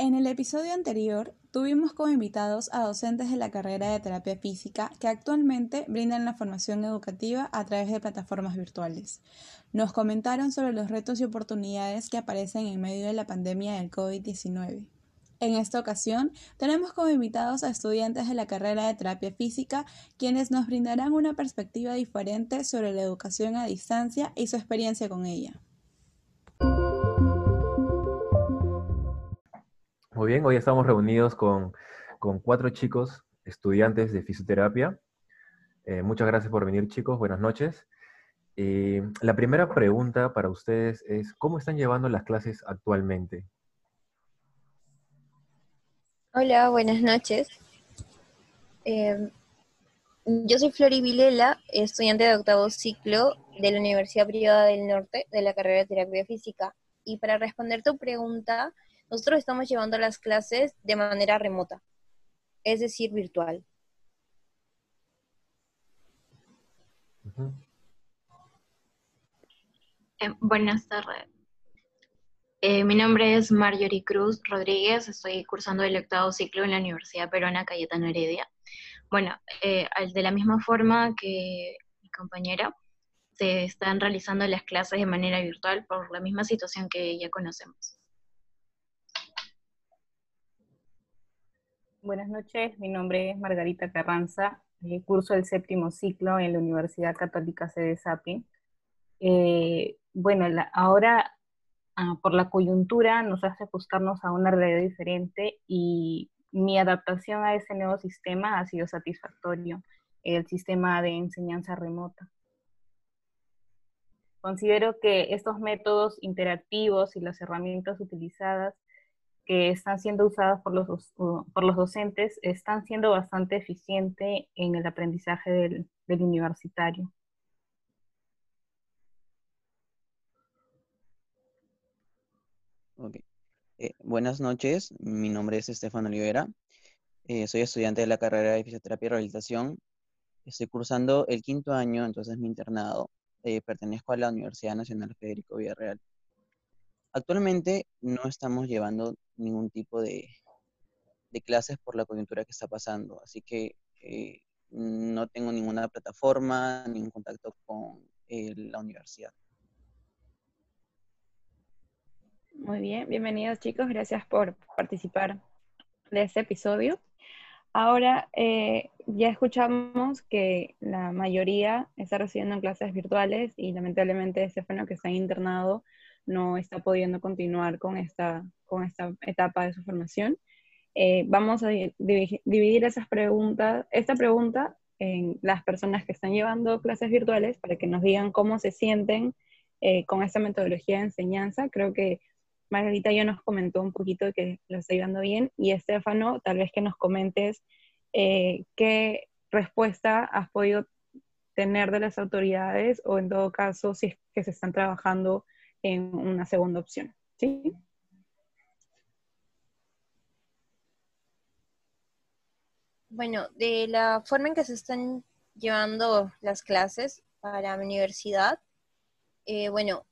En el episodio anterior tuvimos como invitados a docentes de la carrera de terapia física que actualmente brindan la formación educativa a través de plataformas virtuales. Nos comentaron sobre los retos y oportunidades que aparecen en medio de la pandemia del COVID-19. En esta ocasión tenemos como invitados a estudiantes de la carrera de terapia física quienes nos brindarán una perspectiva diferente sobre la educación a distancia y su experiencia con ella. Muy bien, hoy estamos reunidos con, cuatro chicos estudiantes de fisioterapia. Eh, muchas gracias por venir chicos, buenas noches. la primera pregunta para ustedes es, ¿cómo están llevando las clases actualmente? Hola, buenas noches. Em, yo soy Flori Vilela, estudiante de octavo ciclo de la Universidad Privada del Norte de la carrera de terapia física. Y para responder tu pregunta, nosotros estamos llevando las clases de manera remota, es decir, virtual. Eh, buenas tardes. Eh, mi nombre es Marjorie Cruz Rodríguez, estoy cursando el octavo ciclo en la Universidad Peruana Cayetano Heredia. Bueno, eh, de la misma forma que mi compañera, se están realizando las clases de manera virtual por la misma situación que ya conocemos. Buenas noches, mi nombre es Margarita Carranza, eh, curso el séptimo ciclo en la Universidad Católica Sede Sapi. Eh, bueno, ahora ah, por la coyuntura nos hace ajustarnos a una realidad diferente y mi adaptación a ese nuevo sistema ha sido satisfactorio, el sistema de enseñanza remota. Considero que estos métodos interactivos y las herramientas utilizadas que están siendo usadas por los, por los docentes están siendo bastante eficientes en el aprendizaje del, universitario. Eh, buenas noches, mi nombre es Estefan Olivera. Eh, soy estudiante de la carrera de fisioterapia y rehabilitación. Estoy cursando el quinto año, entonces mi internado. Eh, pertenezco a la Universidad Nacional Federico Villarreal. Actualmente no estamos llevando ningún tipo de, clases por la coyuntura que está pasando, así que eh, no tengo ninguna plataforma, ningún contacto con eh, la universidad. Muy bien, bienvenidos chicos, gracias por participar de este episodio. Ahora eh, ya escuchamos que la mayoría está recibiendo clases virtuales y lamentablemente Estefano que está internado no está pudiendo continuar con esta, con esta etapa de su formación. Eh, vamos a dividir esas preguntas, esta pregunta en las personas que están llevando clases virtuales para que nos digan cómo se sienten eh, con esta metodología de enseñanza. Creo que Margarita ya nos comentó un poquito que lo está llevando bien y Estefano, tal vez que nos comentes eh, qué respuesta has podido tener de las autoridades o en todo caso si es que se están trabajando en una segunda opción. ¿sí? Bueno, de la forma en que se están llevando las clases para mi universidad, eh, bueno,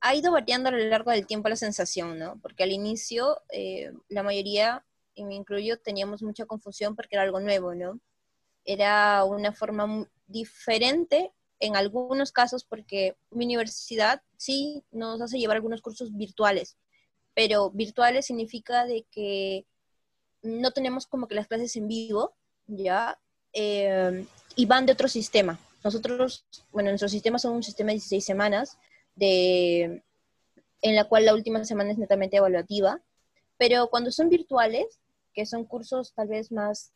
ha ido variando a lo largo del tiempo la sensación, ¿no? Porque al inicio eh, la mayoría, y me incluyo, teníamos mucha confusión porque era algo nuevo, ¿no? Era una forma diferente en algunos casos porque mi universidad sí nos hace llevar algunos cursos virtuales, pero virtuales significa de que no tenemos como que las clases en vivo, ¿ya? Eh, y van de otro sistema. Nosotros, bueno, nuestro sistema son un sistema de 16 semanas, de, en la cual la última semana es netamente evaluativa, pero cuando son virtuales, que son cursos tal vez más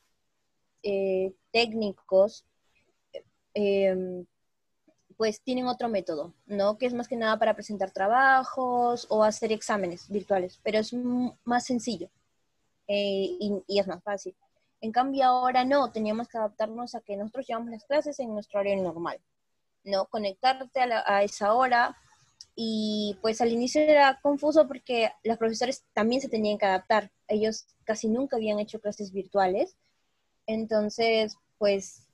eh, técnicos, eh, pues tienen otro método, ¿no? Que es más que nada para presentar trabajos o hacer exámenes virtuales, pero es más sencillo eh, y, es más fácil. En cambio ahora no, teníamos que adaptarnos a que nosotros llevamos las clases en nuestro horario normal, ¿no? Conectarte a, a esa hora y pues al inicio era confuso porque los profesores también se tenían que adaptar. Ellos casi nunca habían hecho clases virtuales, entonces pues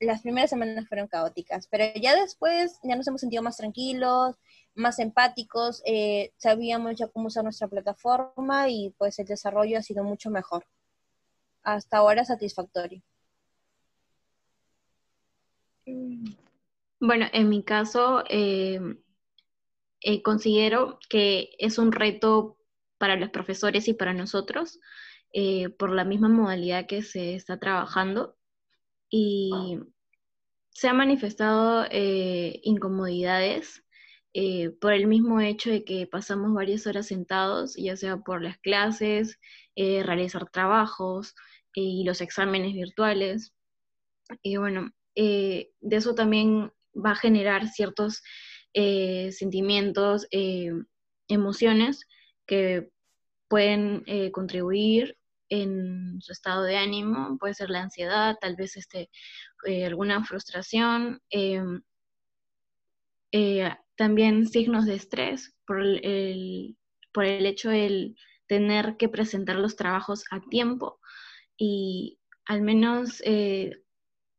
las primeras semanas fueron caóticas, pero ya después ya nos hemos sentido más tranquilos, más empáticos, eh, sabíamos ya cómo usar nuestra plataforma y pues el desarrollo ha sido mucho mejor. Hasta ahora satisfactorio. Bueno, en mi caso, eh, eh, considero que es un reto para los profesores y para nosotros por la misma modalidad que se está trabajando y se han manifestado incomodidades eh, por el mismo hecho de que pasamos varias horas sentados, ya sea por las clases, eh, realizar trabajos eh, y los exámenes virtuales. Y bueno, de eso también va a generar ciertos sentimientos, emociones que pueden contribuir en su estado de ánimo, puede ser la ansiedad, tal vez este, alguna frustración, em, también signos de estrés por el, por el hecho de tener que presentar los trabajos a tiempo y al menos eh,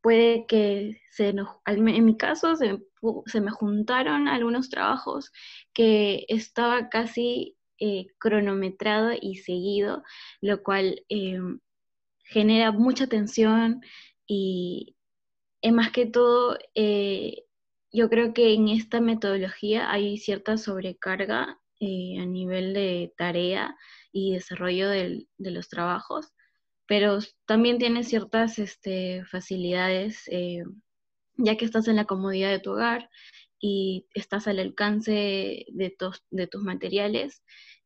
puede que se en mi caso se, me juntaron algunos trabajos que estaba casi eh, cronometrado y seguido, lo cual eh, genera mucha tensión y más que todo yo creo que en esta metodología hay cierta sobrecarga eh, a nivel de tarea y desarrollo de los trabajos, pero también tiene ciertas este, facilidades, eh, ya que estás en la comodidad de tu hogar y estás al alcance de tus materiales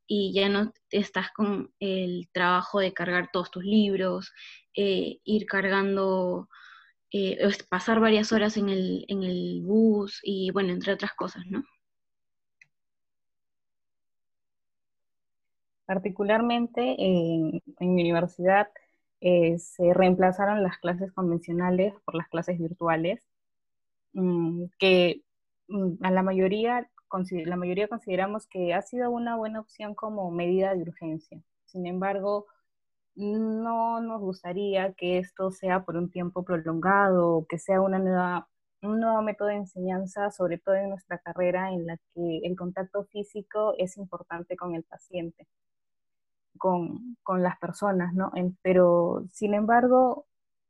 y ya no estás con el trabajo de cargar todos tus libros, eh, ir cargando eh, pasar varias horas en el, en el bus y bueno, entre otras cosas, ¿no? Particularmente en, mi universidad eh, se reemplazaron las clases convencionales por las clases virtuales, mm, que mm, a la mayoría, la mayoría consideramos que ha sido una buena opción como medida de urgencia. Sin embargo, no nos gustaría que esto sea por un tiempo prolongado, que sea una nueva, un nuevo método de enseñanza, sobre todo en nuestra carrera en la que el contacto físico es importante con el paciente, con, las personas, ¿no? pero, sin embargo,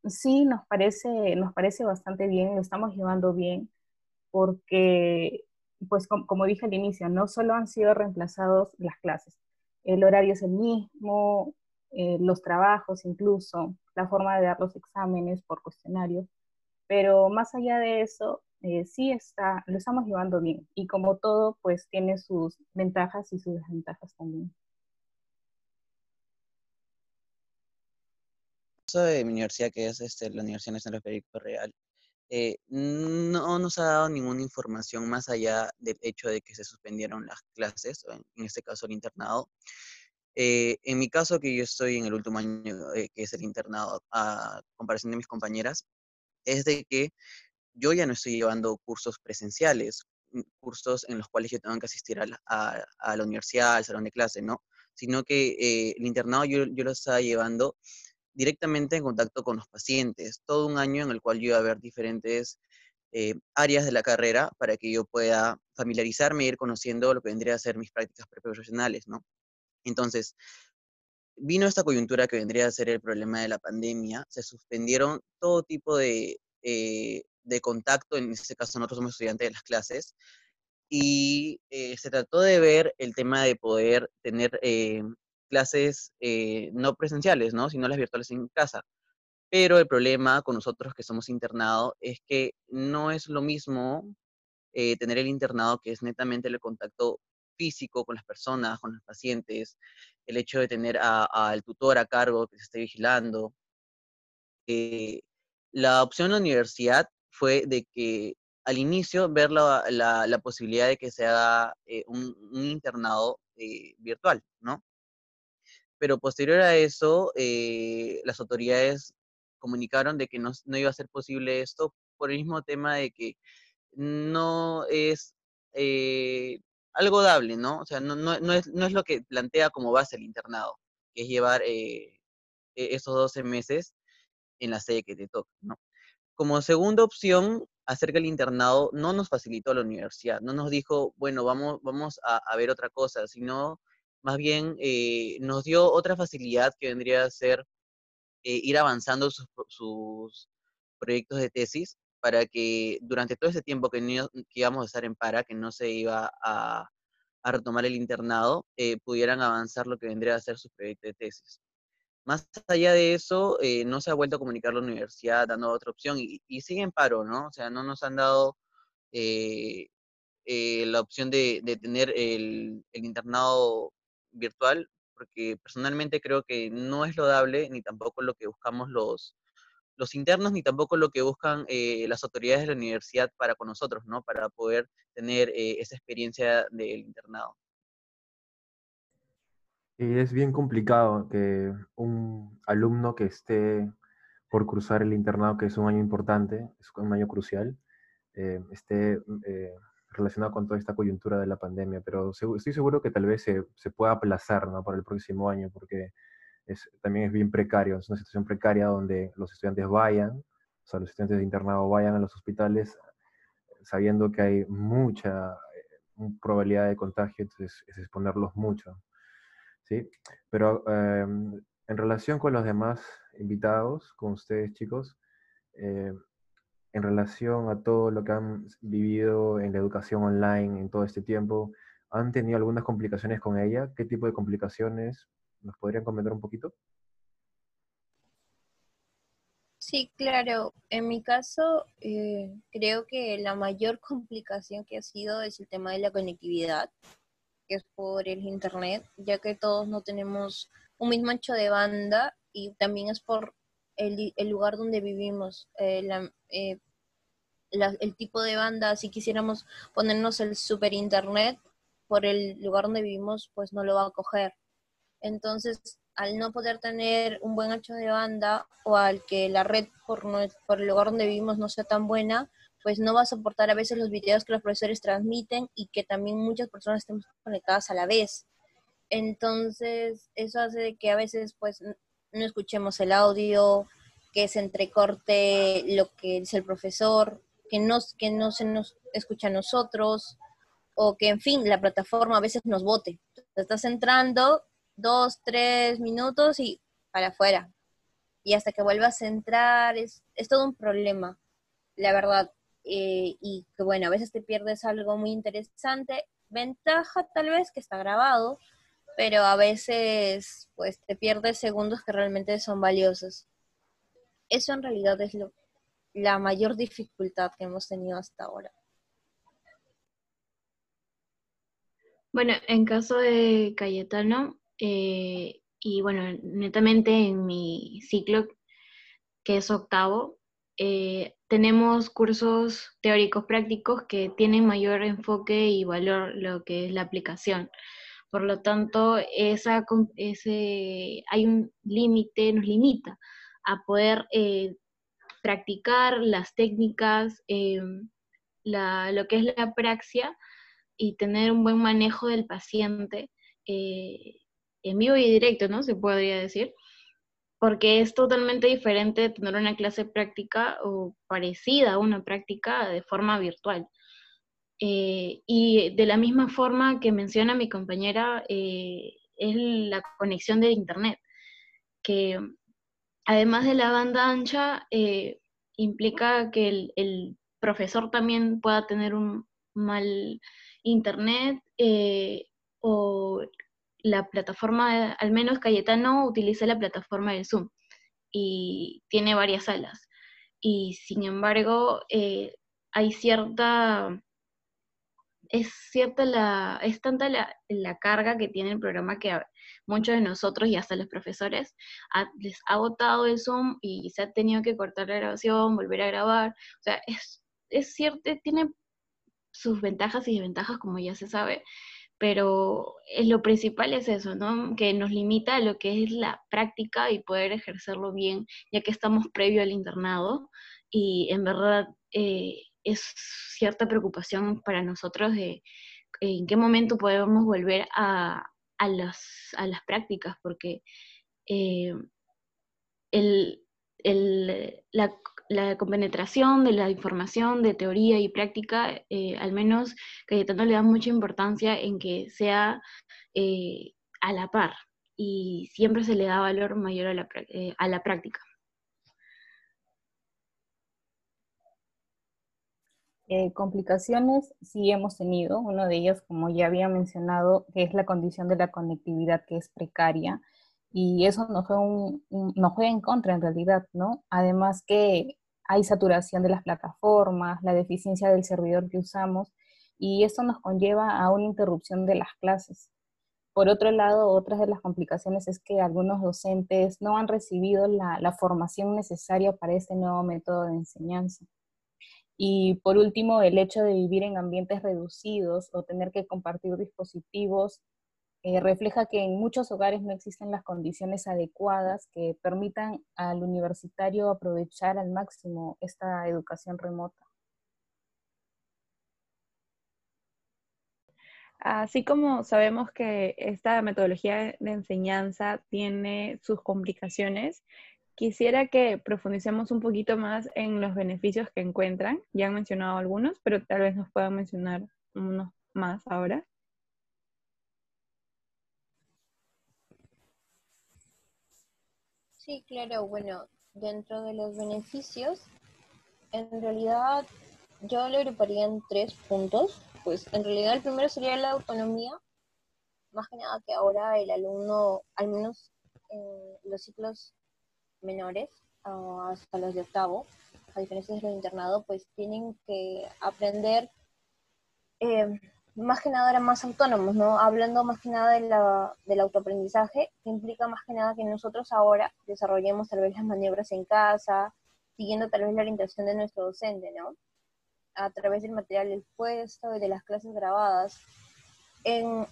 sí nos parece, nos parece bastante bien, lo estamos llevando bien, porque, pues como dije al inicio, no solo han sido reemplazados las clases, el horario es el mismo, eh, los trabajos incluso, la forma de dar los exámenes por cuestionarios, pero más allá de eso, eh, sí está, lo estamos llevando bien y como todo, pues tiene sus ventajas y sus desventajas también. de mi universidad, que es este, la Universidad Nacional Perico Real, eh, no nos ha dado ninguna información más allá del hecho de que se suspendieron las clases, en este caso el internado. Eh, en mi caso, que yo estoy en el último año, eh, que es el internado, a comparación de mis compañeras, es de que yo ya no estoy llevando cursos presenciales, mm, cursos en los cuales yo tengo que asistir a la, a, la universidad, al salón de clase, ¿no? Sino que el internado yo, yo, lo estaba llevando directamente en contacto con los pacientes, todo un año en el cual yo iba a ver diferentes áreas de la carrera para que yo pueda familiarizarme e ir conociendo lo que vendría a ser mis prácticas profesionales, ¿no? Entonces, vino esta coyuntura que vendría a ser el problema de la pandemia, se suspendieron todo tipo de, eh, contacto, en este caso nosotros somos estudiantes de las clases, y eh, se trató de ver el tema de poder tener eh, clases no presenciales, ¿no? sino las virtuales en casa. Pero el problema con nosotros que somos internados es que no es lo mismo tener el internado que es netamente el contacto físico con las personas, con los pacientes, el hecho de tener al tutor a cargo que se esté vigilando. Eh, la opción de la universidad fue de que al inicio ver la, posibilidad de que se haga eh, un, internado eh, virtual, ¿no? Pero posterior a eso, las autoridades comunicaron de que no, no, iba a ser posible esto por el mismo tema de que no es algo dable, ¿no? O sea, no, no, no, es, no es lo que plantea como base el internado, que es llevar eh, e, esos 12 meses en la sede que te toca, ¿no? Como segunda opción, acerca del internado no nos facilitó la universidad, no nos dijo, bueno, vamos, vamos a, ver otra cosa, sino más bien eh, nos dio otra facilidad que vendría a ser eh, ir avanzando sus, sus, proyectos de tesis para que durante todo ese tiempo que, íbamos a estar en para, que no se iba a, retomar el internado, eh, pudieran avanzar lo que vendría a ser su proyecto de tesis. Más allá de eso, no se ha vuelto a comunicar la universidad dando otra opción y, sigue en paro, ¿no? O sea, no nos han dado la opción de, tener el, internado virtual, porque personalmente creo que no es lo dable ni tampoco lo que buscamos los, los internos ni tampoco lo que buscan eh, las autoridades de la universidad para con nosotros, ¿no? Para poder tener eh, esa experiencia del internado. Es bien complicado que un alumno que esté por cruzar el internado, que es un año importante, es un año crucial, eh, esté relacionado con toda esta coyuntura de la pandemia, pero estoy seguro que tal vez se, se pueda aplazar ¿no? para el próximo año, porque también es bien precario, es una situación precaria donde los estudiantes vayan, o sea, los estudiantes de internado vayan a los hospitales sabiendo que hay mucha eh, probabilidad de contagio, entonces es exponerlos mucho. ¿sí? Pero em, en relación con los demás invitados, con ustedes chicos, eh, en relación a todo lo que han vivido en la educación online en todo este tiempo, ¿han tenido algunas complicaciones con ella? ¿Qué tipo de complicaciones? ¿Nos podrían comentar un poquito? Sí, claro. En mi caso, eh, creo que la mayor complicación que ha sido es el tema de la conectividad, que es por el Internet, ya que todos no tenemos un mismo ancho de banda y también es por el, lugar donde vivimos, eh, eh, el tipo de banda, si quisiéramos ponernos el super Internet, por el lugar donde vivimos, pues no lo va a coger. Entonces, al no poder tener un buen ancho de banda o al que la red por, por el lugar donde vivimos no sea tan buena, pues no va a soportar a veces los videos que los profesores transmiten y que también muchas personas estén conectadas a la vez. Entonces, eso hace que a veces pues no escuchemos el audio, que se entrecorte lo que dice el profesor, que no, que no se nos escucha a nosotros, o que en fin, la plataforma a veces nos bote. Estás entrando dos, tres minutos y para afuera. Y hasta que vuelvas a entrar, es, es todo un problema, la verdad. Eh, y que bueno, a veces te pierdes algo muy interesante. Ventaja tal vez que está grabado, pero a veces pues te pierdes segundos que realmente son valiosos. Eso en realidad es lo, la mayor dificultad que hemos tenido hasta ahora. Bueno, en caso de Cayetano, eh, y bueno, netamente en mi ciclo, que es octavo, eh, tenemos cursos teóricos prácticos que tienen mayor enfoque y valor lo que es la aplicación. Por lo tanto, esa, ese, hay un límite, nos limita a poder eh, practicar las técnicas, lo que es la praxia y tener un buen manejo del paciente en vivo y directo, ¿no? Se podría decir, porque es totalmente diferente tener una clase práctica o parecida a una práctica de forma virtual. Eh, y de la misma forma que menciona mi compañera, eh, es la conexión de Internet, que además de la banda ancha, eh, implica que el, profesor también pueda tener un mal Internet o la plataforma, al menos Cayetano utiliza la plataforma del Zoom y tiene varias salas. Y sin embargo, eh, hay cierta, es cierta la, es tanta la, carga que tiene el programa que muchos de nosotros y hasta los profesores les ha agotado el Zoom y se ha tenido que cortar la grabación, volver a grabar. O sea, es, es cierto, tiene sus ventajas y desventajas, como ya se sabe, pero eh, lo principal es eso, ¿no? Que nos limita a lo que es la práctica y poder ejercerlo bien, ya que estamos previo al internado y en verdad eh, es cierta preocupación para nosotros de en qué momento podemos volver a, a, las, a las prácticas, porque eh, el, el, la, la compenetración de la información de teoría y práctica, eh, al menos Cayetano le da mucha importancia en que sea eh, a la par y siempre se le da valor mayor a la, a la práctica. Complicaciones sí hemos tenido, una de ellas, como ya había mencionado, que es la condición de la conectividad que es precaria y eso nos juega, un, juega en contra en realidad, ¿no? Además que hay saturación de las plataformas, la deficiencia del servidor que usamos, y esto nos conlleva a una interrupción de las clases. Por otro lado, otras de las complicaciones es que algunos docentes no han recibido la, la formación necesaria para este nuevo método de enseñanza. Y por último, el hecho de vivir en ambientes reducidos o tener que compartir dispositivos eh, refleja que en muchos hogares no existen las condiciones adecuadas que permitan al universitario aprovechar al máximo esta educación remota. Así como sabemos que esta metodología de enseñanza tiene sus complicaciones, quisiera que profundicemos un poquito más en los beneficios que encuentran. Ya han mencionado algunos, pero tal vez nos puedan mencionar unos más ahora. Sí, claro, bueno, dentro de los beneficios, en realidad yo lo agruparía en tres puntos. Pues en realidad el primero sería la autonomía, más que nada que ahora el alumno, al menos en los ciclos menores, hasta los de octavo, a diferencia de los de internado, pues tienen que aprender eh, más que nada eran más autónomos, ¿no? Hablando más que nada de la, del autoaprendizaje, que implica más que nada que nosotros ahora desarrollemos tal vez las maniobras en casa, siguiendo tal vez la orientación de nuestro docente, ¿no? A través del material expuesto y de las clases grabadas.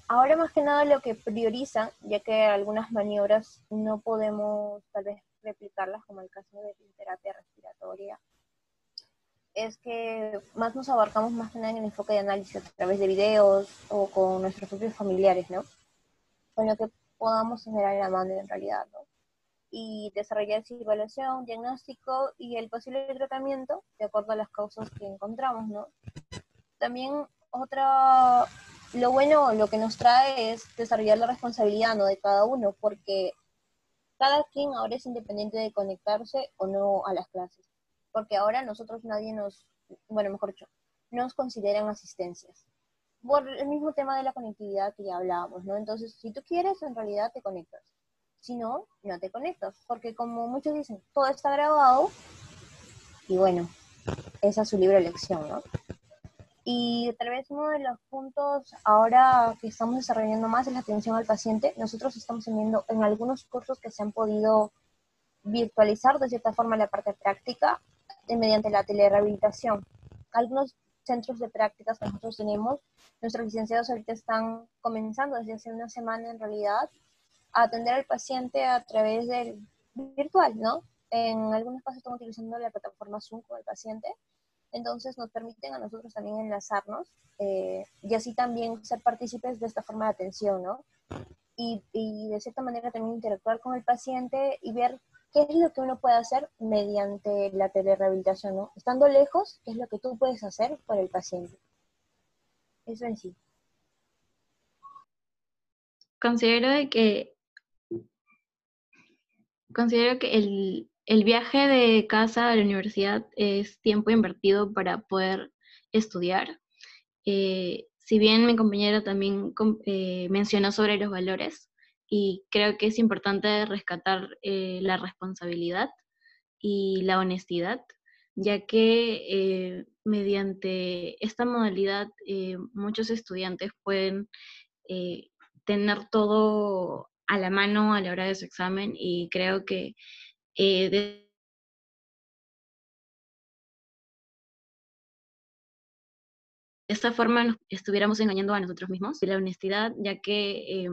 Ahora más que nada lo que priorizan, ya que algunas maniobras no podemos tal vez replicarlas, como el caso de terapia respiratoria, es que más nos abarcamos más que nada en el enfoque de análisis a través de videos o con nuestros propios familiares, ¿no? Con lo que podamos tener a la mano en realidad, ¿no? Y desarrollar esa evaluación, diagnóstico y el posible tratamiento de acuerdo a las causas que encontramos, ¿no? También otra, lo bueno, lo que nos trae es desarrollar la responsabilidad, ¿no? De cada uno, porque cada quien ahora es independiente de conectarse o no a las clases porque ahora nosotros nadie nos, bueno, mejor dicho, nos consideran asistencias. Por el mismo tema de la conectividad que ya hablábamos, ¿no? Entonces, si tú quieres, en realidad te conectas. Si no, no te conectas, porque como muchos dicen, todo está grabado y bueno, esa es su libre elección, ¿no? Y tal vez uno de los puntos ahora que estamos desarrollando más es la atención al paciente. Nosotros estamos teniendo en algunos cursos que se han podido virtualizar de cierta forma la parte práctica mediante la telerehabilitación. Algunos centros de prácticas que nosotros tenemos, nuestros licenciados ahorita están comenzando desde hace una semana en realidad a atender al paciente a través del virtual, ¿no? En algunos casos estamos utilizando la plataforma Zoom con el paciente, entonces nos permiten a nosotros también enlazarnos eh, y así también ser partícipes de esta forma de atención, ¿no? Y, y de cierta manera también interactuar con el paciente y ver qué es lo que uno puede hacer mediante la telerehabilitación, ¿no? Estando lejos, ¿qué es lo que tú puedes hacer por el paciente? Eso en sí. Considero que considero que el, viaje de casa a la universidad es tiempo invertido para poder estudiar. Eh, si bien mi compañera también eh, mencionó sobre los valores, y creo que es importante rescatar eh, la responsabilidad y la honestidad, ya que mediante esta modalidad muchos estudiantes pueden tener todo a la mano a la hora de su examen y creo que de esta forma nos estuviéramos engañando a nosotros mismos. Y la honestidad, ya que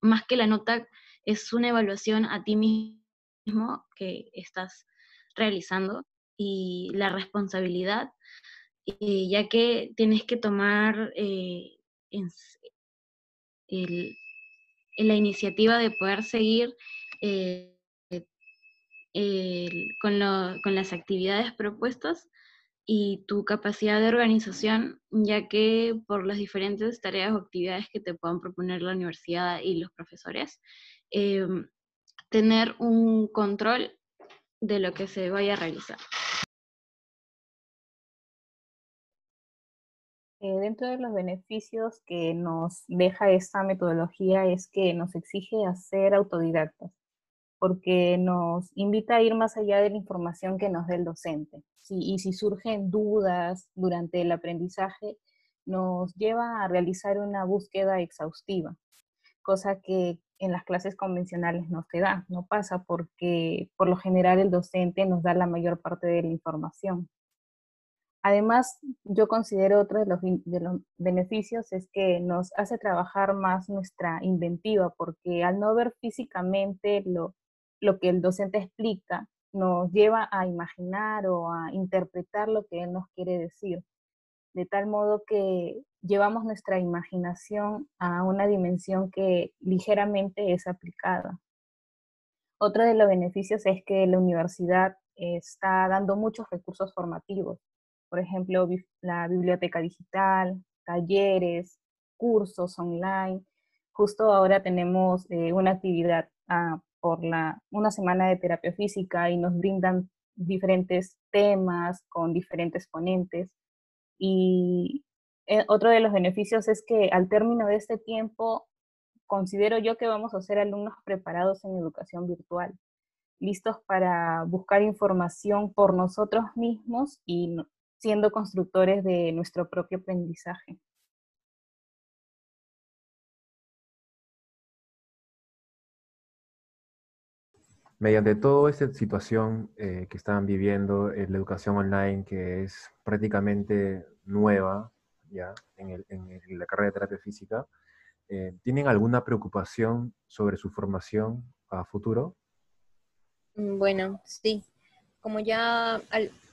más que la nota, es una evaluación a ti mismo que estás realizando y la responsabilidad, eh, ya que tienes que tomar eh, la iniciativa de poder seguir eh, con, las actividades propuestas y tu capacidad de organización, ya que por las diferentes tareas o actividades que te puedan proponer la universidad y los profesores, em, tener un control de lo que se vaya a realizar. Eh, dentro de los beneficios que nos deja esta metodología es que nos exige hacer autodidactas, porque nos invita a ir más allá de la información que nos dé el docente. y si surgen dudas durante el aprendizaje, nos lleva a realizar una búsqueda exhaustiva, cosa que en las clases convencionales no se da, no pasa porque por lo general el docente nos da la mayor parte de la información. Además, yo considero otro de los, de los, beneficios es que nos hace trabajar más nuestra inventiva, porque al no ver físicamente lo, lo que el docente explica, nos lleva a imaginar o a interpretar lo que él nos quiere decir, de tal modo que llevamos nuestra imaginación a una dimensión que ligeramente es aplicada. Otro de los beneficios es que la universidad está dando muchos recursos formativos por ejemplo, la biblioteca digital, talleres, cursos online. Justo ahora tenemos eh, una actividad ah, por la, una semana de terapia física y nos brindan diferentes temas con diferentes ponentes. Y eh, otro de los beneficios es que al término de este tiempo, considero yo que vamos a ser alumnos preparados en educación virtual, listos para buscar información por nosotros mismos y siendo constructores de nuestro propio aprendizaje. Mediante toda esta situación eh, que están viviendo, en la educación online, que es prácticamente nueva ya en, la carrera de terapia física, eh, ¿tienen alguna preocupación sobre su formación a futuro? Mm, bueno, sí como ya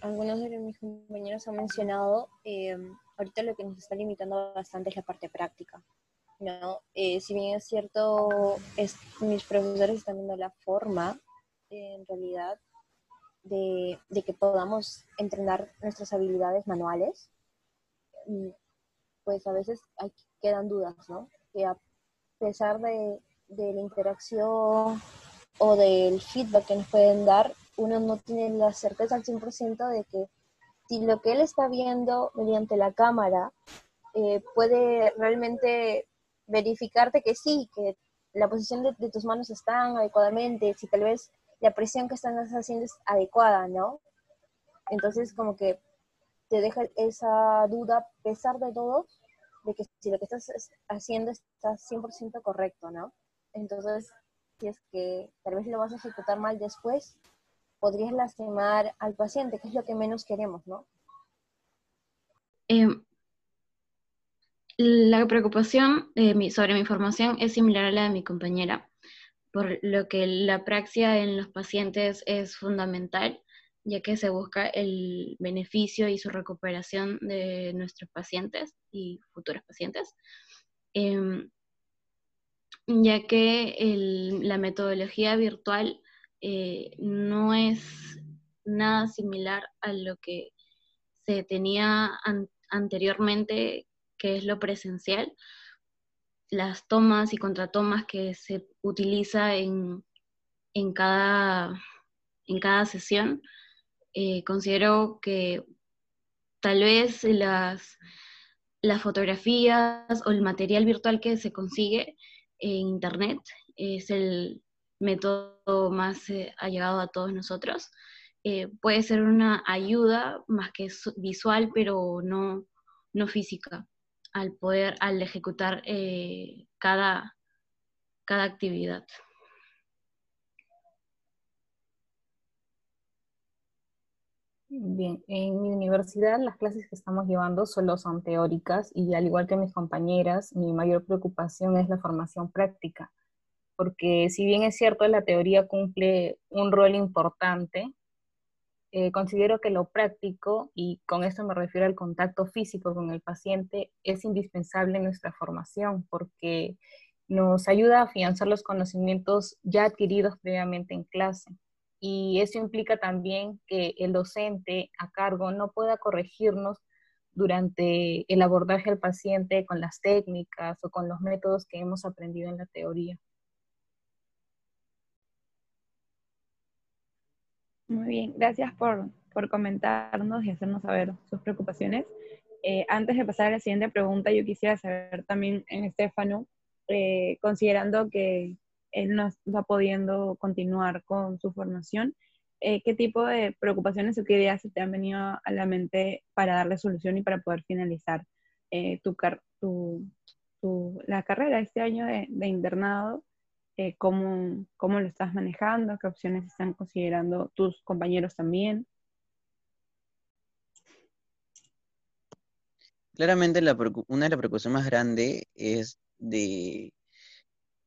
algunos de mis compañeros han mencionado, em, ahorita lo que nos está limitando bastante es la parte práctica. ¿no? Eh, si bien es cierto, es, mis profesores están viendo la forma, en realidad, de, que podamos entrenar nuestras habilidades manuales, pues a veces quedan dudas, ¿no? Que a pesar de, de la interacción o del feedback que nos pueden dar, uno no tiene la certeza al 100% de que si lo que él está viendo mediante la cámara eh, puede realmente verificarte que sí, que la posición de, tus manos están adecuadamente, si tal vez la presión que están haciendo es adecuada, ¿no? Entonces como que te deja esa duda, a pesar de todo, de que si lo que estás haciendo está 100% correcto, ¿no? Entonces, si es que tal vez lo vas a ejecutar mal después, podrías lastimar al paciente, que es lo que menos queremos, ¿no? Em, la preocupación sobre mi formación es similar a la de mi compañera, por lo que la praxia en los pacientes es fundamental, ya que se busca el beneficio y su recuperación de nuestros pacientes y futuros pacientes. Em, ya que la metodología virtual eh, no es nada similar a lo que se tenía anteriormente, que es lo presencial. Las tomas y contratomas que se utiliza en, cada, en cada sesión, eh, considero que tal vez las, las fotografías o el material virtual que se consigue en Internet es el método más eh, ha llegado a todos nosotros. Eh, puede ser una ayuda más que visual, pero no, no física, al poder, al ejecutar eh, cada, cada actividad. Bien, en mi universidad las clases que estamos llevando solo son teóricas y al igual que mis compañeras, mi mayor preocupación es la formación práctica porque si bien es cierto la teoría cumple un rol importante, eh, considero que lo práctico, y con esto me refiero al contacto físico con el paciente, es indispensable en nuestra formación porque nos ayuda a afianzar los conocimientos ya adquiridos previamente en clase y eso implica también que el docente a cargo no pueda corregirnos durante el abordaje al paciente con las técnicas o con los métodos que hemos aprendido en la teoría. Muy bien, gracias por, comentarnos y hacernos saber sus preocupaciones. Eh, antes de pasar a la siguiente pregunta, yo quisiera saber también en Estefano, eh, considerando que él no está pudiendo continuar con su formación, eh, ¿qué tipo de preocupaciones o qué ideas te han venido a la mente para darle solución y para poder finalizar eh, tu, la carrera este año de, internado? Eh, ¿cómo, ¿Cómo lo estás manejando? ¿Qué opciones están considerando tus compañeros también? Claramente una de las preocupaciones más grandes es de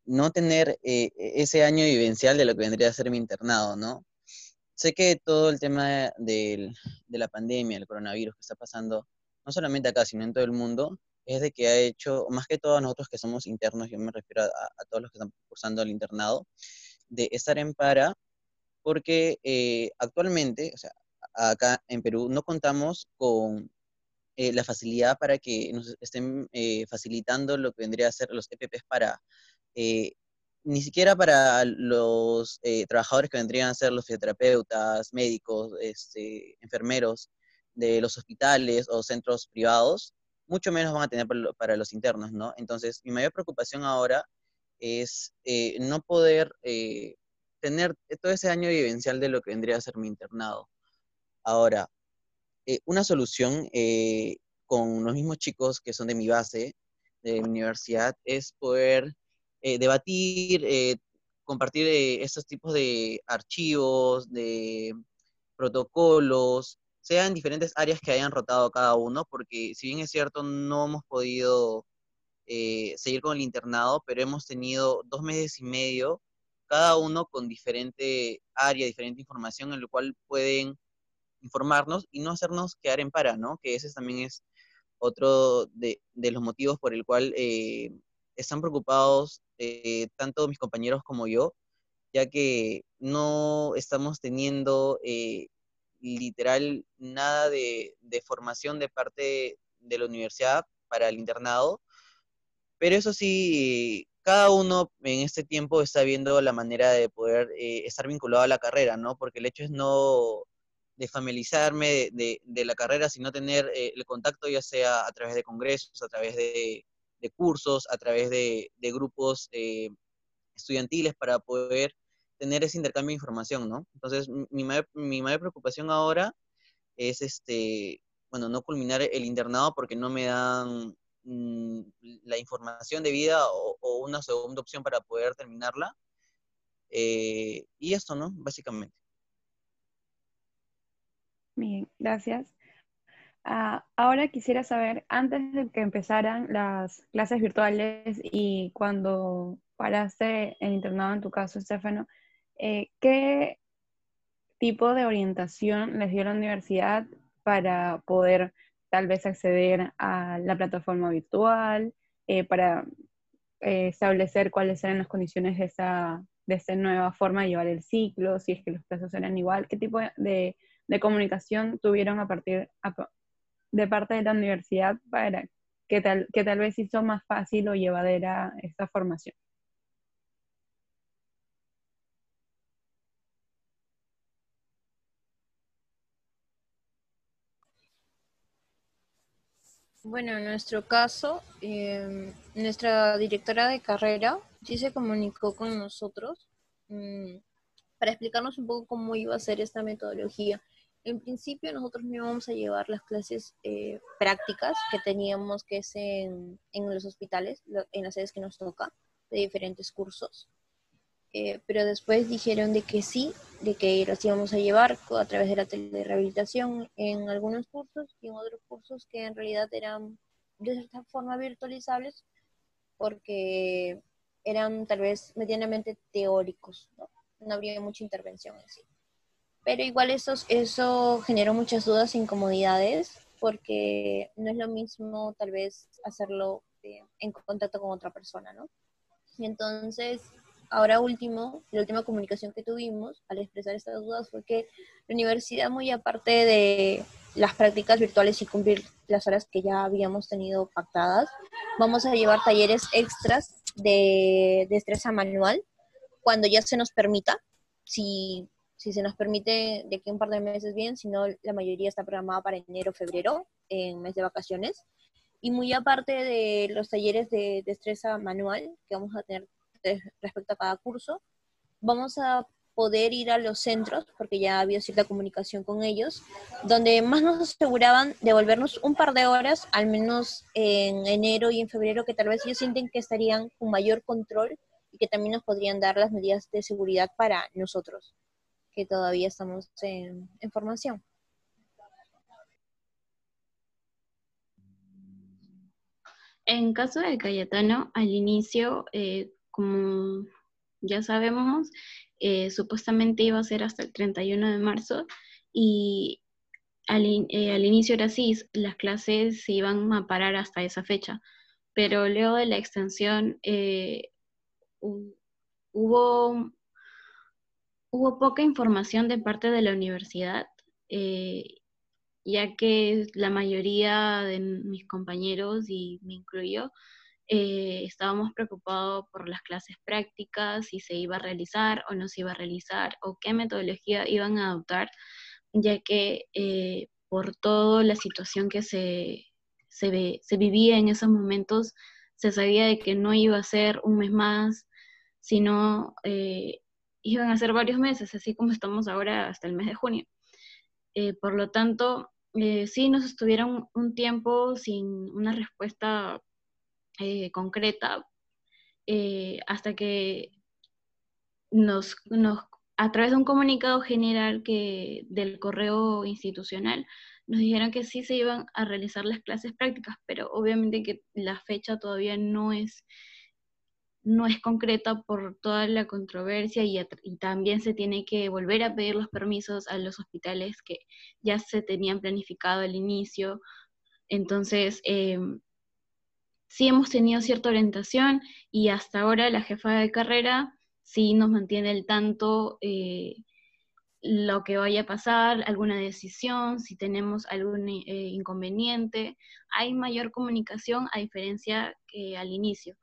no tener eh, e-, ese año vivencial de lo que vendría a ser mi internado, ¿no? Sé que todo el tema de la pandemia, el coronavirus que está pasando, no solamente acá, sino en todo el mundo, es de que ha hecho, más que todos nosotros que somos internos, yo me refiero a, todos los que están cursando el internado, de estar en para, porque eh, actualmente, o sea, acá en Perú no contamos con eh, la facilidad para que nos estén facilitando lo que vendría a ser los EPPs para eh, ni siquiera para los eh, trabajadores que vendrían a ser los fisioterapeutas, médicos, este, enfermeros de los hospitales o centros privados, mucho menos van a tener para, los internos, ¿no? Entonces, mi mayor preocupación ahora es eh, no poder tener todo ese año vivencial de lo que vendría a ser mi internado. Ahora, una solución con los mismos chicos que son de mi base, de mi universidad, es poder eh, debatir, eh, compartir eh, estos tipos de archivos, de protocolos, sean diferentes áreas que hayan rotado cada uno, porque si bien es cierto, no hemos podido seguir con el internado, pero hemos tenido dos meses y medio, cada uno con diferente área, diferente información en lo cual pueden informarnos y no hacernos quedar en para, ¿no? Que ese también es otro de, los motivos por el cual están preocupados eh, tanto mis compañeros como yo, ya que no estamos teniendo eh, literal nada de, formación de parte de la universidad para el internado, pero eso sí, cada uno en este tiempo está viendo la manera de poder eh, estar vinculado a la carrera, ¿no? Porque el hecho es no de familiarizarme de, la carrera, sino tener el contacto ya sea a través de congresos, a través de, de cursos, a través de, grupos eh, estudiantiles para poder tener ese intercambio de información, ¿no? Entonces, mi mayor, mi mayor preocupación ahora es, este, bueno, no culminar el internado porque no me dan mm, la información de vida o, una segunda opción para poder terminarla. Eh, y esto, ¿no? Básicamente. Bien, gracias. Ah, ahora quisiera saber, antes de que empezaran las clases virtuales y cuando paraste el internado en tu caso, Estefano, eh, ¿qué tipo de orientación les dio la universidad para poder tal vez acceder a la plataforma virtual, eh, para eh, establecer cuáles eran las condiciones de esa, de esa nueva forma de llevar el ciclo, si es que los plazos eran igual, qué tipo de, de comunicación tuvieron a partir, de parte de la universidad para que tal, que tal vez hizo más fácil o llevadera esta formación. Bueno, en nuestro caso, em, nuestra directora de carrera sí se comunicó con nosotros mm, para explicarnos un poco cómo iba a ser esta metodología. En principio nosotros no íbamos a llevar las clases eh, prácticas que teníamos que es en, los hospitales, en las sedes que nos toca, de diferentes cursos. Eh, pero después dijeron de que sí, de que las íbamos a llevar a través de la telerehabilitación en algunos cursos y en otros cursos que en realidad eran de cierta forma virtualizables porque eran tal vez medianamente teóricos, no, no habría mucha intervención en sí. Pero igual eso, eso generó muchas dudas e incomodidades porque no es lo mismo tal vez hacerlo en contacto con otra persona, ¿no? Y entonces ahora último, la última comunicación que tuvimos al expresar estas dudas fue que la universidad, muy aparte de las prácticas virtuales y cumplir las horas que ya habíamos tenido pactadas, vamos a llevar talleres extras de destreza manual cuando ya se nos permita, si, si se nos permite de aquí un par de meses bien, si no la mayoría está programada para enero, febrero, en mes de vacaciones. Y muy aparte de los talleres de destreza manual que vamos a tener respecto a cada curso, vamos a poder ir a los centros, porque ya había cierta comunicación con ellos, donde más nos aseguraban de volvernos un par de horas, al menos en enero y en febrero, que tal vez ellos sienten que estarían con mayor control y que también nos podrían dar las medidas de seguridad para nosotros, que todavía estamos en, formación. En caso de Cayetano, al inicio, eh, como ya sabemos, eh, supuestamente iba a ser hasta el 31 de marzo y al, eh, inicio era así, las clases se iban a parar hasta esa fecha, pero luego de la extensión eh, hubo, hubo poca información de parte de la universidad, ya que la mayoría de mis compañeros, y me incluyo, eh, estábamos preocupados por las clases prácticas, si se iba a realizar o no se iba a realizar, o qué metodología iban a adoptar, ya que eh, por toda la situación que se, se, se, vivía en esos momentos, se sabía de que no iba a ser un mes más, sino eh, iban a ser varios meses, así como estamos ahora hasta el mes de junio. por lo tanto, sí nos estuvieron un tiempo sin una respuesta eh, concreta eh, hasta que nos, nos, a través de un comunicado general que, del correo institucional, nos dijeron que sí se iban a realizar las clases prácticas, pero obviamente que la fecha todavía no es, no es concreta por toda la controversia y, también se tiene que volver a pedir los permisos a los hospitales que ya se tenían planificado al inicio. Entonces, em, sí hemos tenido cierta orientación y hasta ahora la jefa de carrera sí nos mantiene el tanto eh, lo que vaya a pasar, alguna decisión, si tenemos algún eh, inconveniente. Hay mayor comunicación a diferencia que al inicio.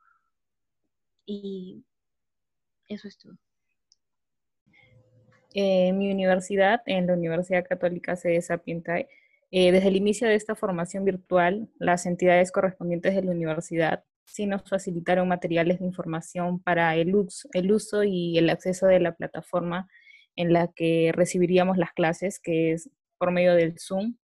Y eso es todo. En mi universidad, en la Universidad Católica de Sapientay, eh, desde el inicio de esta formación virtual, las entidades correspondientes de la universidad sí nos facilitaron materiales de información para el, uso, y el acceso de la plataforma en la que recibiríamos las clases, que es por medio del Zoom.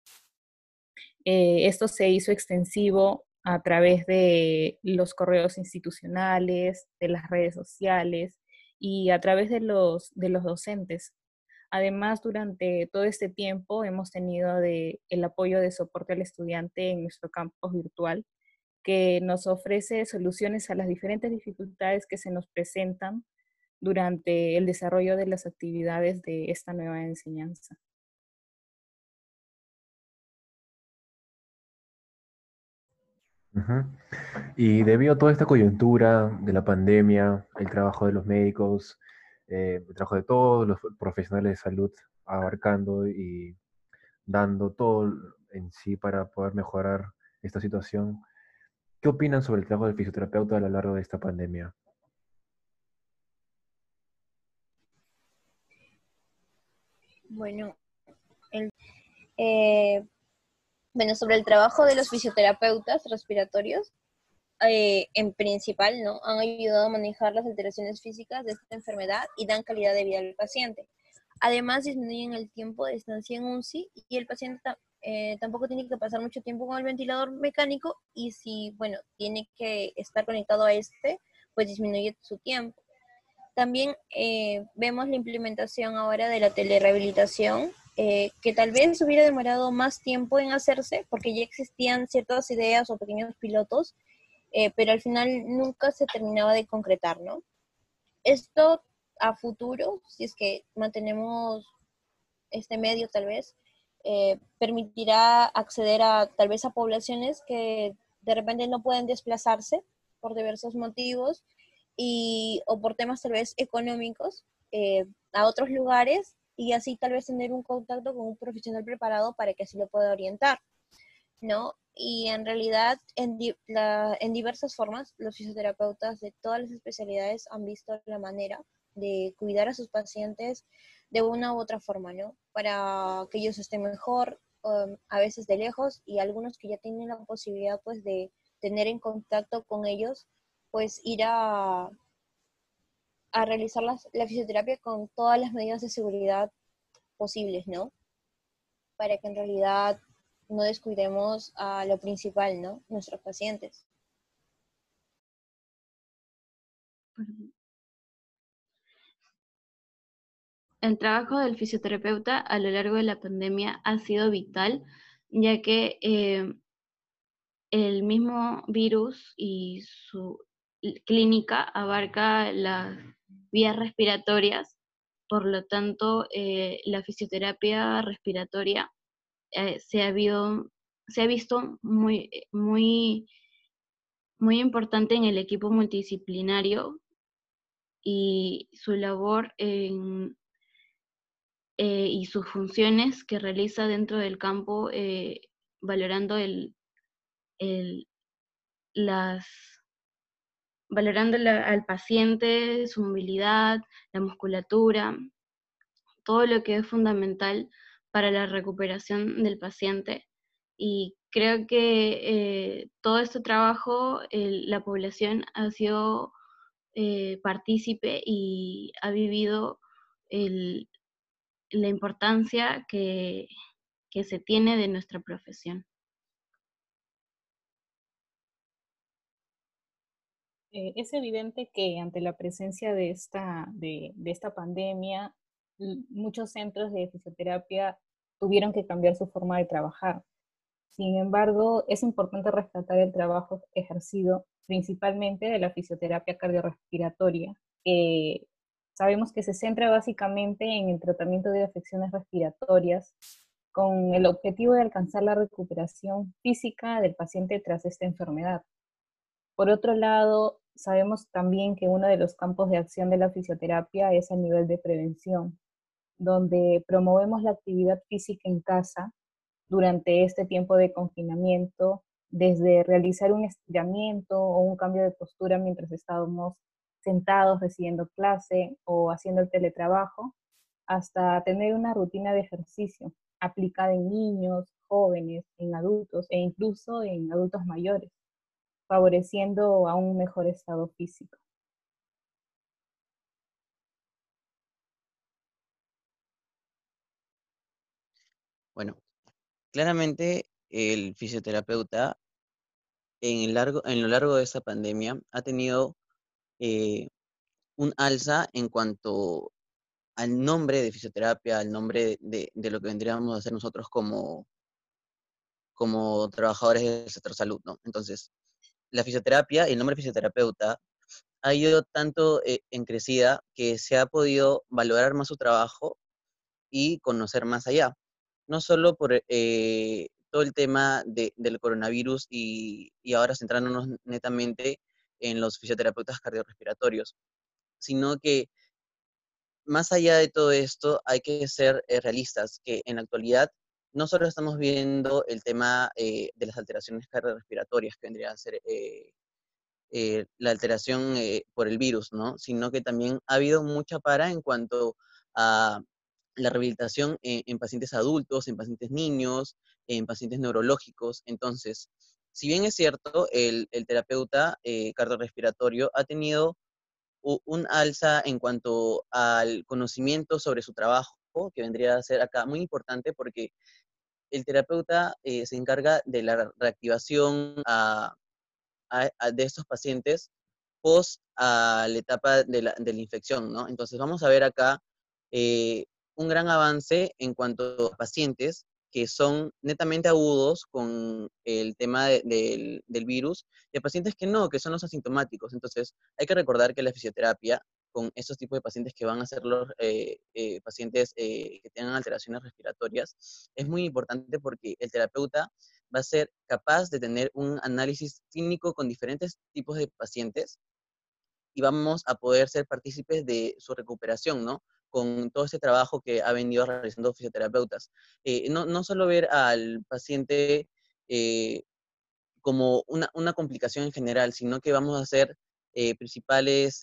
Eh, esto se hizo extensivo a través de los correos institucionales, de las redes sociales y a través de los, de los docentes. Además, durante todo este tiempo hemos tenido el apoyo de soporte al estudiante en nuestro campus virtual, que nos ofrece soluciones a las diferentes dificultades que se nos presentan durante el desarrollo de las actividades de esta nueva enseñanza. Y debido a toda esta coyuntura de la pandemia, el trabajo de los médicos, eh, el trabajo de todos los profesionales de salud abarcando y dando todo en sí para poder mejorar esta situación. ¿Qué opinan sobre el trabajo del fisioterapeuta a lo largo de esta pandemia? Bueno, eh, bueno, sobre el trabajo de los fisioterapeutas respiratorios, eh, en principal, ¿no? Han ayudado a manejar las alteraciones físicas de esta enfermedad y dan calidad de vida al paciente. Además, disminuyen el tiempo de estancia en UCI y el paciente eh, tampoco tiene que pasar mucho tiempo con el ventilador mecánico y si, bueno, tiene que estar conectado a este, pues disminuye su tiempo. También eh, vemos la implementación ahora de la telerehabilitación, que tal vez hubiera demorado más tiempo en hacerse porque ya existían ciertas ideas o pequeños pilotos eh, pero al final nunca se terminaba de concretar, ¿no? Esto a futuro, si es que mantenemos este medio tal vez, eh, permitirá acceder a tal vez a poblaciones que de repente no pueden desplazarse por diversos motivos y, o por temas tal vez económicos eh, a otros lugares y así tal vez tener un contacto con un profesional preparado para que así lo pueda orientar, ¿no? Y en realidad, en, en diversas formas, los fisioterapeutas de todas las especialidades han visto la manera de cuidar a sus pacientes de una u otra forma, ¿no? Para que ellos estén mejor, um, a veces de lejos, y algunos que ya tienen la posibilidad, pues, de tener en contacto con ellos, pues, ir a, a realizar la fisioterapia con todas las medidas de seguridad posibles, ¿no? Para que en realidad no descuidemos a lo principal, ¿no? Nuestros pacientes. El trabajo del fisioterapeuta a lo largo de la pandemia ha sido vital, ya que eh, el mismo virus y su clínica abarca las vías respiratorias, por lo tanto, eh, la fisioterapia respiratoria eh, se, ha visto muy, muy, muy importante en el equipo multidisciplinario y su labor eh, y sus funciones que realiza dentro del campo, eh, valorando el, las valorando al paciente, su movilidad, la musculatura, todo lo que es fundamental para la recuperación del paciente. Y creo que eh, todo este trabajo, la población ha sido partícipe y ha vivido el, la importancia que, se tiene de nuestra profesión. Eh, es evidente que ante la presencia de esta, de, esta pandemia, muchos centros de fisioterapia tuvieron que cambiar su forma de trabajar. Sin embargo, es importante rescatar el trabajo ejercido principalmente de la fisioterapia cardiorrespiratoria, que sabemos que se centra básicamente en el tratamiento de afecciones respiratorias con el objetivo de alcanzar la recuperación física del paciente tras esta enfermedad. Por otro lado, sabemos también que uno de los campos de acción de la fisioterapia es a nivel de prevención, donde promovemos la actividad física en casa durante este tiempo de confinamiento, desde realizar un estiramiento o un cambio de postura mientras estábamos sentados recibiendo clase o haciendo el teletrabajo, hasta tener una rutina de ejercicio aplicada en niños, jóvenes, en adultos e incluso en adultos mayores, favoreciendo a un mejor estado físico. Bueno, claramente el fisioterapeuta en, el largo, en lo largo de esta pandemia ha tenido eh, un alza en cuanto al nombre de fisioterapia, al nombre de, lo que vendríamos a hacer nosotros como, como trabajadores del sector salud, ¿no? Entonces, la fisioterapia, el nombre fisioterapeuta, ha ido tanto eh, en crecida que se ha podido valorar más su trabajo y conocer más allá. No solo por eh, todo el tema del coronavirus y, y ahora centrándonos netamente en los fisioterapeutas cardiorrespiratorios, sino que más allá de todo esto hay que ser eh, realistas, que en la actualidad no solo estamos viendo el tema eh, de las alteraciones cardiorrespiratorias, que vendría a ser eh, la alteración por el virus, ¿no? sino que también ha habido mucha para en cuanto a la rehabilitación en pacientes adultos, en pacientes niños, en pacientes neurológicos. Entonces, si bien es cierto, el, terapeuta eh, cardiorrespiratorio ha tenido un alza en cuanto al conocimiento sobre su trabajo, que vendría a ser acá muy importante porque el terapeuta eh, se encarga de la reactivación de estos pacientes post a la etapa de la, infección, ¿no? Entonces vamos a ver acá eh, un gran avance en cuanto a pacientes que son netamente agudos con el tema del, virus y pacientes que no, que son los asintomáticos. Entonces, hay que recordar que la fisioterapia con estos tipos de pacientes que van a ser los eh, eh, pacientes eh, que tengan alteraciones respiratorias, es muy importante porque el terapeuta va a ser capaz de tener un análisis clínico con diferentes tipos de pacientes y vamos a poder ser partícipes de su recuperación, ¿no? Con todo este trabajo que ha venido realizando fisioterapeutas. Eh, no, no, solo ver al paciente eh, como una, una, complicación en general, sino que vamos a hacer eh, principales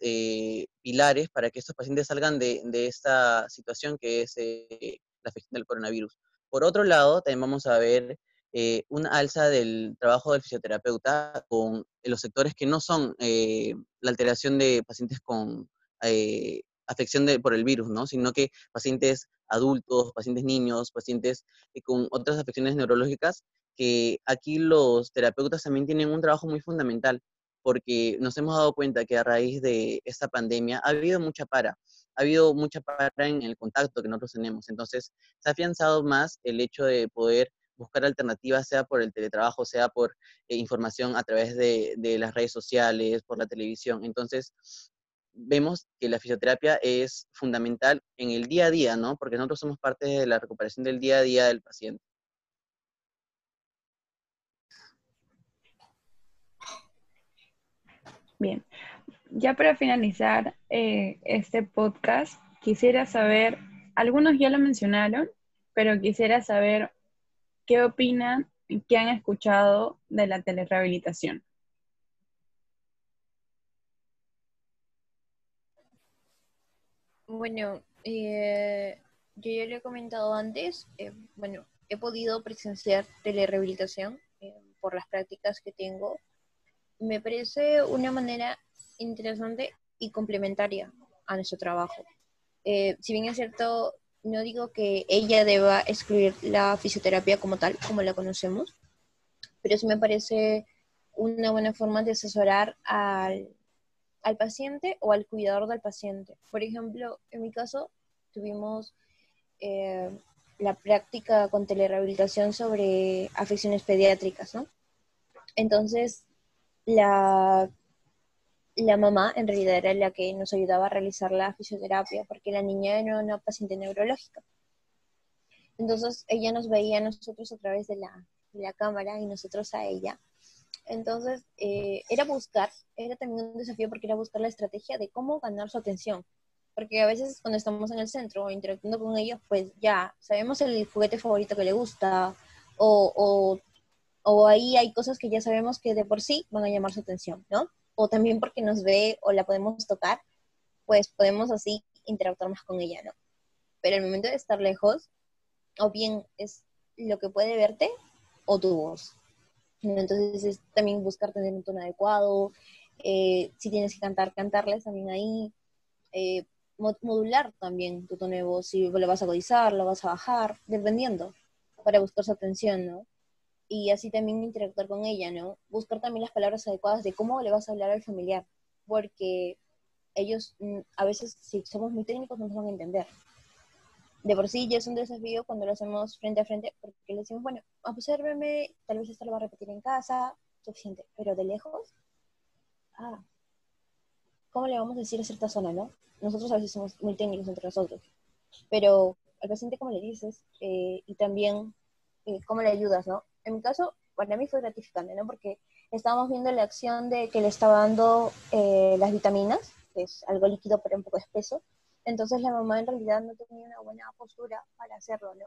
pilares para que estos pacientes salgan de, de esta situación que es la afección del coronavirus. Por otro lado, también vamos a ver una alza del trabajo del fisioterapeuta con los sectores que no son la alteración de pacientes con afección de, por el virus, ¿no? sino que pacientes adultos, pacientes niños, pacientes con otras afecciones neurológicas, que aquí los terapeutas también tienen un trabajo muy fundamental, porque nos hemos dado cuenta que a raíz de esta pandemia ha habido mucha para, ha habido mucha para en el contacto que nosotros tenemos. Entonces, se ha afianzado más el hecho de poder buscar alternativas, sea por el teletrabajo, sea por eh, información a través de, de, las redes sociales, por la televisión. Entonces, vemos que la fisioterapia es fundamental en el día a día, ¿no? Porque nosotros somos parte de la recuperación del día a día del paciente. Bien, ya para finalizar eh, este podcast, quisiera saber, algunos ya lo mencionaron, pero quisiera saber qué opinan y qué han escuchado de la telerehabilitación. Bueno, eh, yo ya lo he comentado antes, eh, bueno, he podido presenciar telerehabilitación eh, por las prácticas que tengo. Me parece una manera interesante y complementaria a nuestro trabajo. Eh, si bien es cierto, no digo que ella deba excluir la fisioterapia como tal, como la conocemos, pero sí me parece una buena forma de asesorar al, al paciente o al cuidador del paciente. Por ejemplo, en mi caso, tuvimos eh, la práctica con telerehabilitación sobre afecciones pediátricas, ¿no? Entonces, la, la mamá en realidad era la que nos ayudaba a realizar la fisioterapia, porque la niña era una paciente neurológica. Entonces, ella nos veía a nosotros a través de la, de la cámara y nosotros a ella. Entonces, eh, era buscar, era también un desafío porque era buscar la estrategia de cómo ganar su atención. Porque a veces cuando estamos en el centro o interactuando con ellos, pues ya sabemos el juguete favorito que le gusta o, o, o ahí hay cosas que ya sabemos que de por sí van a llamar su atención, ¿no? O también porque nos ve o la podemos tocar, pues podemos así interactuar más con ella, ¿no? Pero el momento de estar lejos, o bien es lo que puede verte o tu voz. Entonces es también buscar tener un tono adecuado, eh, si tienes que cantar, cantarles también ahí, eh, modular también tu tono de voz, si lo vas a agudizar, lo vas a bajar, dependiendo, para buscar su atención, ¿no? Y así también interactuar con ella, ¿no? Buscar también las palabras adecuadas de cómo le vas a hablar al familiar, porque ellos mm, a veces, si somos muy técnicos, no nos van a entender de por sí ya es un desafío cuando lo hacemos frente a frente, porque le decimos, bueno, obsérveme, tal vez esto lo va a repetir en casa, suficiente, pero de lejos, ah, ¿cómo le vamos a decir a cierta zona, no? Nosotros a veces somos muy técnicos entre nosotros, pero al paciente, ¿cómo le dices? Eh, y también, eh, ¿cómo le ayudas, no? En mi caso, para mí fue gratificante, ¿no? Porque estábamos viendo la acción de que le estaba dando eh, las vitaminas, que es algo líquido pero un poco espeso, entonces la mamá en realidad no tenía una buena postura para hacerlo, ¿no?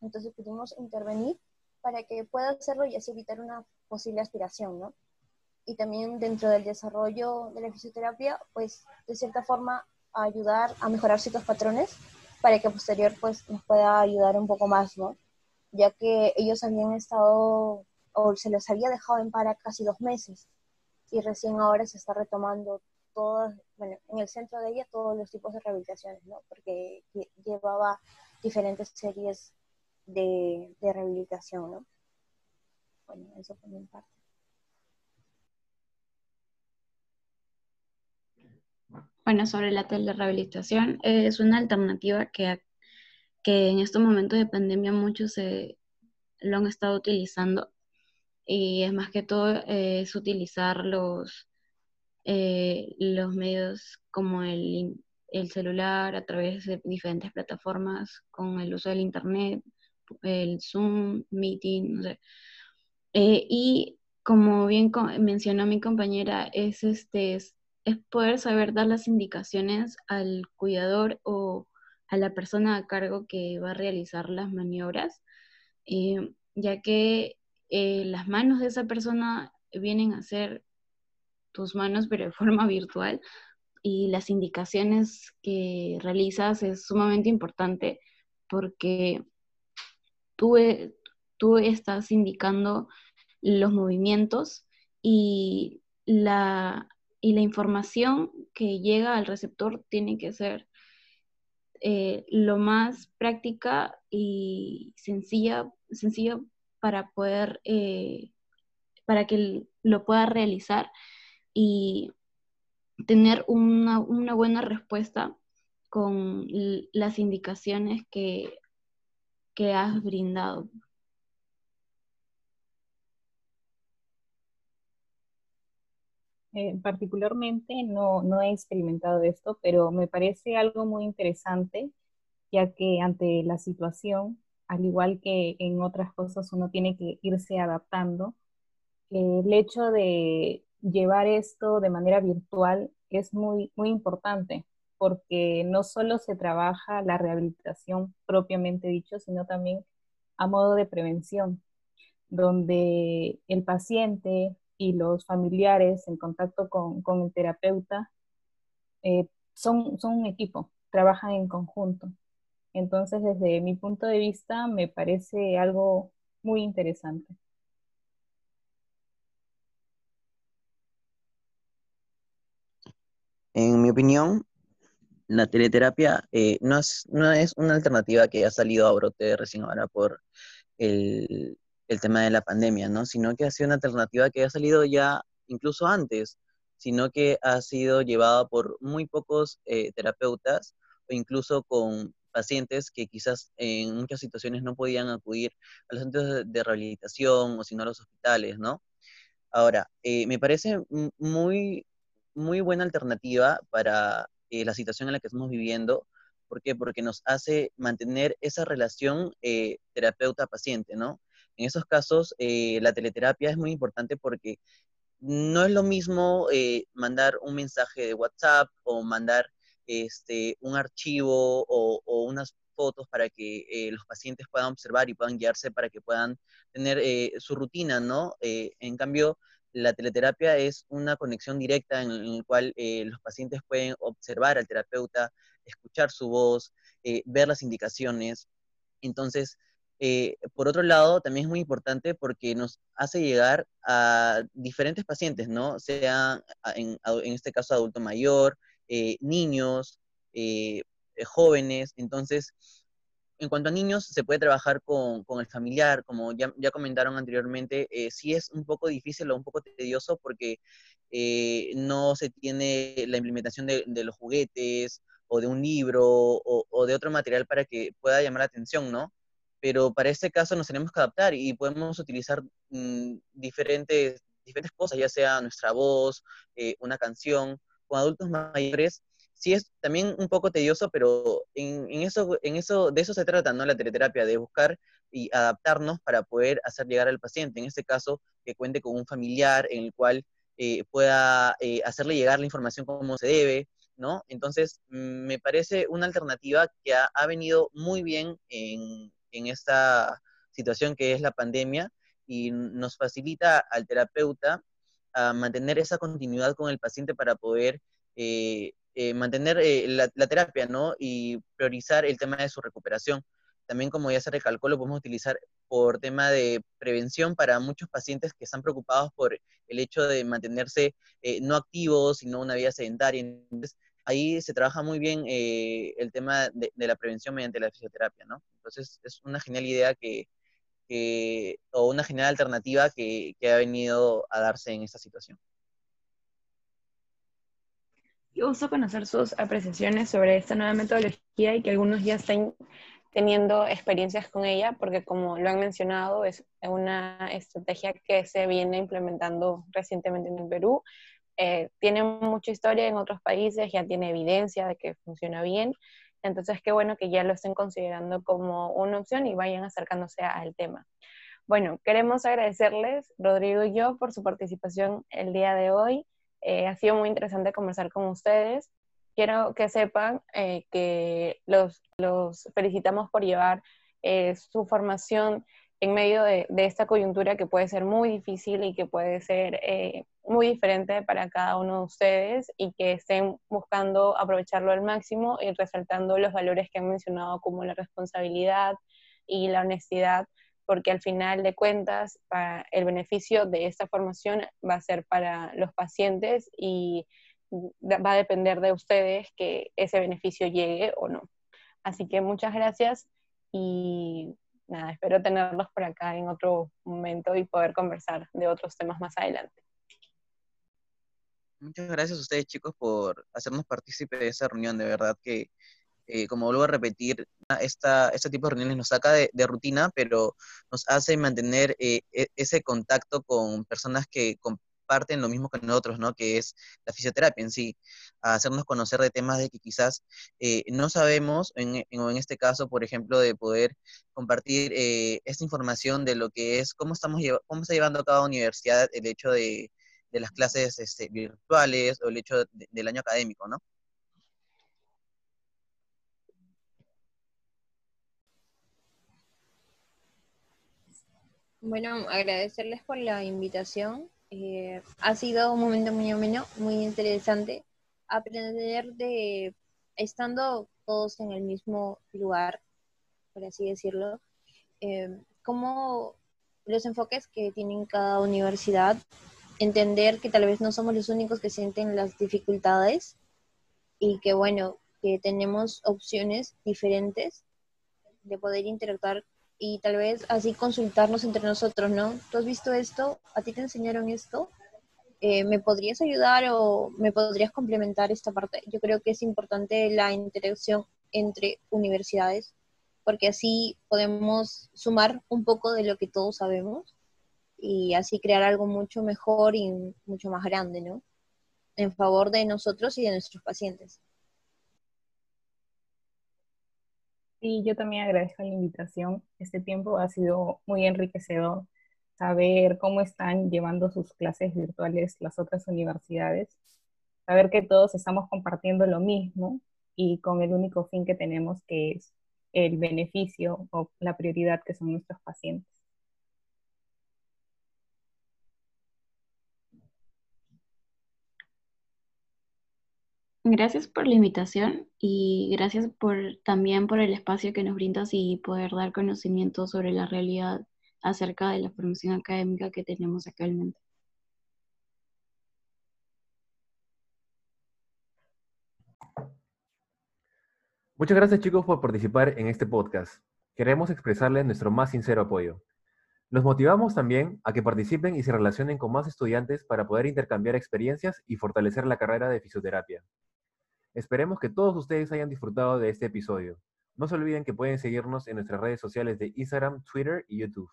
Entonces pudimos intervenir para que pueda hacerlo y así evitar una posible aspiración, ¿no? Y también dentro del desarrollo de la fisioterapia, pues de cierta forma ayudar a mejorar ciertos patrones para que posterior pues nos pueda ayudar un poco más, ¿no? Ya que ellos habían estado o se les había dejado en para casi dos meses y recién ahora se está retomando todos, bueno, en el centro de ella todos los tipos de rehabilitaciones, ¿no? Porque llevaba diferentes series de, de rehabilitación, ¿no? Bueno, eso por mi parte. Bueno, sobre la telerehabilitación, es una alternativa que, que en estos momentos de pandemia muchos lo han estado utilizando y es más que todo eh, es utilizar los, eh, los medios como el, el, celular a través de diferentes plataformas con el uso del internet, el Zoom, Meeting, no sé. Eh, y como bien mencionó mi compañera, es este es poder saber dar las indicaciones al cuidador o a la persona a cargo que va a realizar las maniobras, eh, ya que eh, las manos de esa persona vienen a ser tus manos, pero de forma virtual, y las indicaciones que realizas es sumamente importante porque tú, eh, tú estás indicando los movimientos y la, y la información que llega al receptor tiene que ser eh, lo más práctica y sencilla, sencilla para poder, eh, para que lo pueda realizar y tener una, buena respuesta con las indicaciones que, que has brindado. Eh, particularmente no, no he experimentado esto, pero me parece algo muy interesante, ya que ante la situación, al igual que en otras cosas, uno tiene que irse adaptando. el hecho de llevar esto de manera virtual es muy, muy importante, porque no solo se trabaja la rehabilitación propiamente dicho, sino también a modo de prevención, donde el paciente y los familiares en contacto con, el terapeuta eh, son, son un equipo, trabajan en conjunto. Entonces, desde mi punto de vista, me parece algo muy interesante. En mi opinión, la teleterapia eh, no, es, no es una alternativa que ha salido a brote recién ahora por el, tema de la pandemia, ¿no? Sino que ha sido una alternativa que ha salido ya incluso antes, sino que ha sido llevada por muy pocos eh, terapeutas o incluso con pacientes que quizás en muchas situaciones no podían acudir a los centros de, rehabilitación o sino a los hospitales, ¿no? Ahora, eh, me parece muy muy buena alternativa para eh, la situación en la que estamos viviendo. ¿Por qué? Porque nos hace mantener esa relación eh, terapeuta-paciente, ¿no? En esos casos, eh, la teleterapia es muy importante porque no es lo mismo mandar un mensaje de WhatsApp o mandar este, un archivo o, o unas fotos para que los pacientes puedan observar y puedan guiarse para que puedan tener su rutina, ¿no? en cambio, la teleterapia es una conexión directa en, la cual eh, los pacientes pueden observar al terapeuta, escuchar su voz, eh, ver las indicaciones. Entonces, eh, por otro lado, también es muy importante porque nos hace llegar a diferentes pacientes, ¿no? Sea en, en este caso adulto mayor, niños, jóvenes. Entonces, en cuanto a niños, se puede trabajar con, el familiar, como ya, comentaron anteriormente, eh, sí es un poco difícil o un poco tedioso porque eh, no se tiene la implementación de, los juguetes o de un libro o, de otro material para que pueda llamar la atención, ¿no? Pero para este caso nos tenemos que adaptar y podemos utilizar mm, diferentes, diferentes cosas, ya sea nuestra voz, eh, una canción. Con adultos mayores sí es también un poco tedioso, pero en, eso, en eso, de eso se trata, ¿no? La teleterapia, de buscar y adaptarnos para poder hacer llegar al paciente, en este caso, que cuente con un familiar en el cual eh, pueda eh, hacerle llegar la información como se debe, ¿no? Entonces, mm, me parece una alternativa que ha, venido muy bien en, esta situación que es la pandemia y nos facilita al terapeuta a mantener esa continuidad con el paciente para poder eh, eh, mantener eh, la, terapia, ¿no? Y priorizar el tema de su recuperación. También, como ya se recalcó, lo podemos utilizar por tema de prevención para muchos pacientes que están preocupados por el hecho de mantenerse eh, no activos, sino una vida sedentaria. Entonces, ahí se trabaja muy bien el tema de, la prevención mediante la fisioterapia, ¿no? Entonces, es una genial idea que, o una genial alternativa que ha venido a darse en esta situación. Qué gusto conocer sus apreciaciones sobre esta nueva metodología y que algunos ya estén teniendo experiencias con ella, porque como lo han mencionado, es una estrategia que se viene implementando recientemente en el Perú. Eh, tiene mucha historia en otros países, ya tiene evidencia de que funciona bien. Entonces, qué bueno que ya lo estén considerando como una opción y vayan acercándose al tema. Bueno, queremos agradecerles, Rodrigo y yo, por su participación el día de hoy. Eh, ha sido muy interesante conversar con ustedes. Quiero que sepan eh, que los, los, felicitamos por llevar eh, su formación en medio de, de, esta coyuntura que puede ser muy difícil y que puede ser muy diferente para cada uno de ustedes y que estén buscando aprovecharlo al máximo y resaltando los valores que han mencionado como la responsabilidad y la honestidad porque al final de cuentas el beneficio de esta formación va a ser para los pacientes y va a depender de ustedes que ese beneficio llegue o no. Así que muchas gracias y nada, espero tenerlos por acá en otro momento y poder conversar de otros temas más adelante. Muchas gracias a ustedes chicos por hacernos partícipe de esa reunión, de verdad que eh, como vuelvo a repetir, esta, este tipo de reuniones nos saca de, rutina, pero nos hace mantener eh, e, ese contacto con personas que comparten lo mismo que nosotros, ¿no? Que es la fisioterapia en sí, hacernos conocer de temas de que quizás eh, no sabemos, en, en, este caso, por ejemplo, de poder compartir esta información de lo que es, cómo, estamos cómo está llevando a cada universidad el hecho de, de las clases este, virtuales o el hecho del año académico, ¿no? Bueno, agradecerles por la invitación. Eh, ha sido un momento muy ameno, muy interesante. Aprender de, estando todos en el mismo lugar, por así decirlo, eh, cómo los enfoques que tienen cada universidad, entender que tal vez no somos los únicos que sienten las dificultades y que bueno, que tenemos opciones diferentes de poder interactuar y tal vez así consultarnos entre nosotros, ¿no? ¿Tú has visto esto? ¿A ti te enseñaron esto? Eh, ¿Me podrías ayudar o me podrías complementar esta parte? Yo creo que es importante la interacción entre universidades, porque así podemos sumar un poco de lo que todos sabemos y así crear algo mucho mejor y mucho más grande, ¿no? En favor de nosotros y de nuestros pacientes. Sí, yo también agradezco la invitación. Este tiempo ha sido muy enriquecedor saber cómo están llevando sus clases virtuales las otras universidades, saber que todos estamos compartiendo lo mismo y con el único fin que tenemos que es el beneficio o la prioridad que son nuestros pacientes. Gracias por la invitación y gracias por, también por el espacio que nos brindas y poder dar conocimiento sobre la realidad acerca de la formación académica que tenemos actualmente. Muchas gracias chicos por participar en este podcast. Queremos expresarles nuestro más sincero apoyo. Los motivamos también a que participen y se relacionen con más estudiantes para poder intercambiar experiencias y fortalecer la carrera de fisioterapia. Esperemos que todos ustedes hayan disfrutado de este episodio. No se olviden que pueden seguirnos en nuestras redes sociales de Instagram, Twitter y YouTube.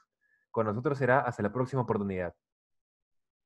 Con nosotros será hasta la próxima oportunidad.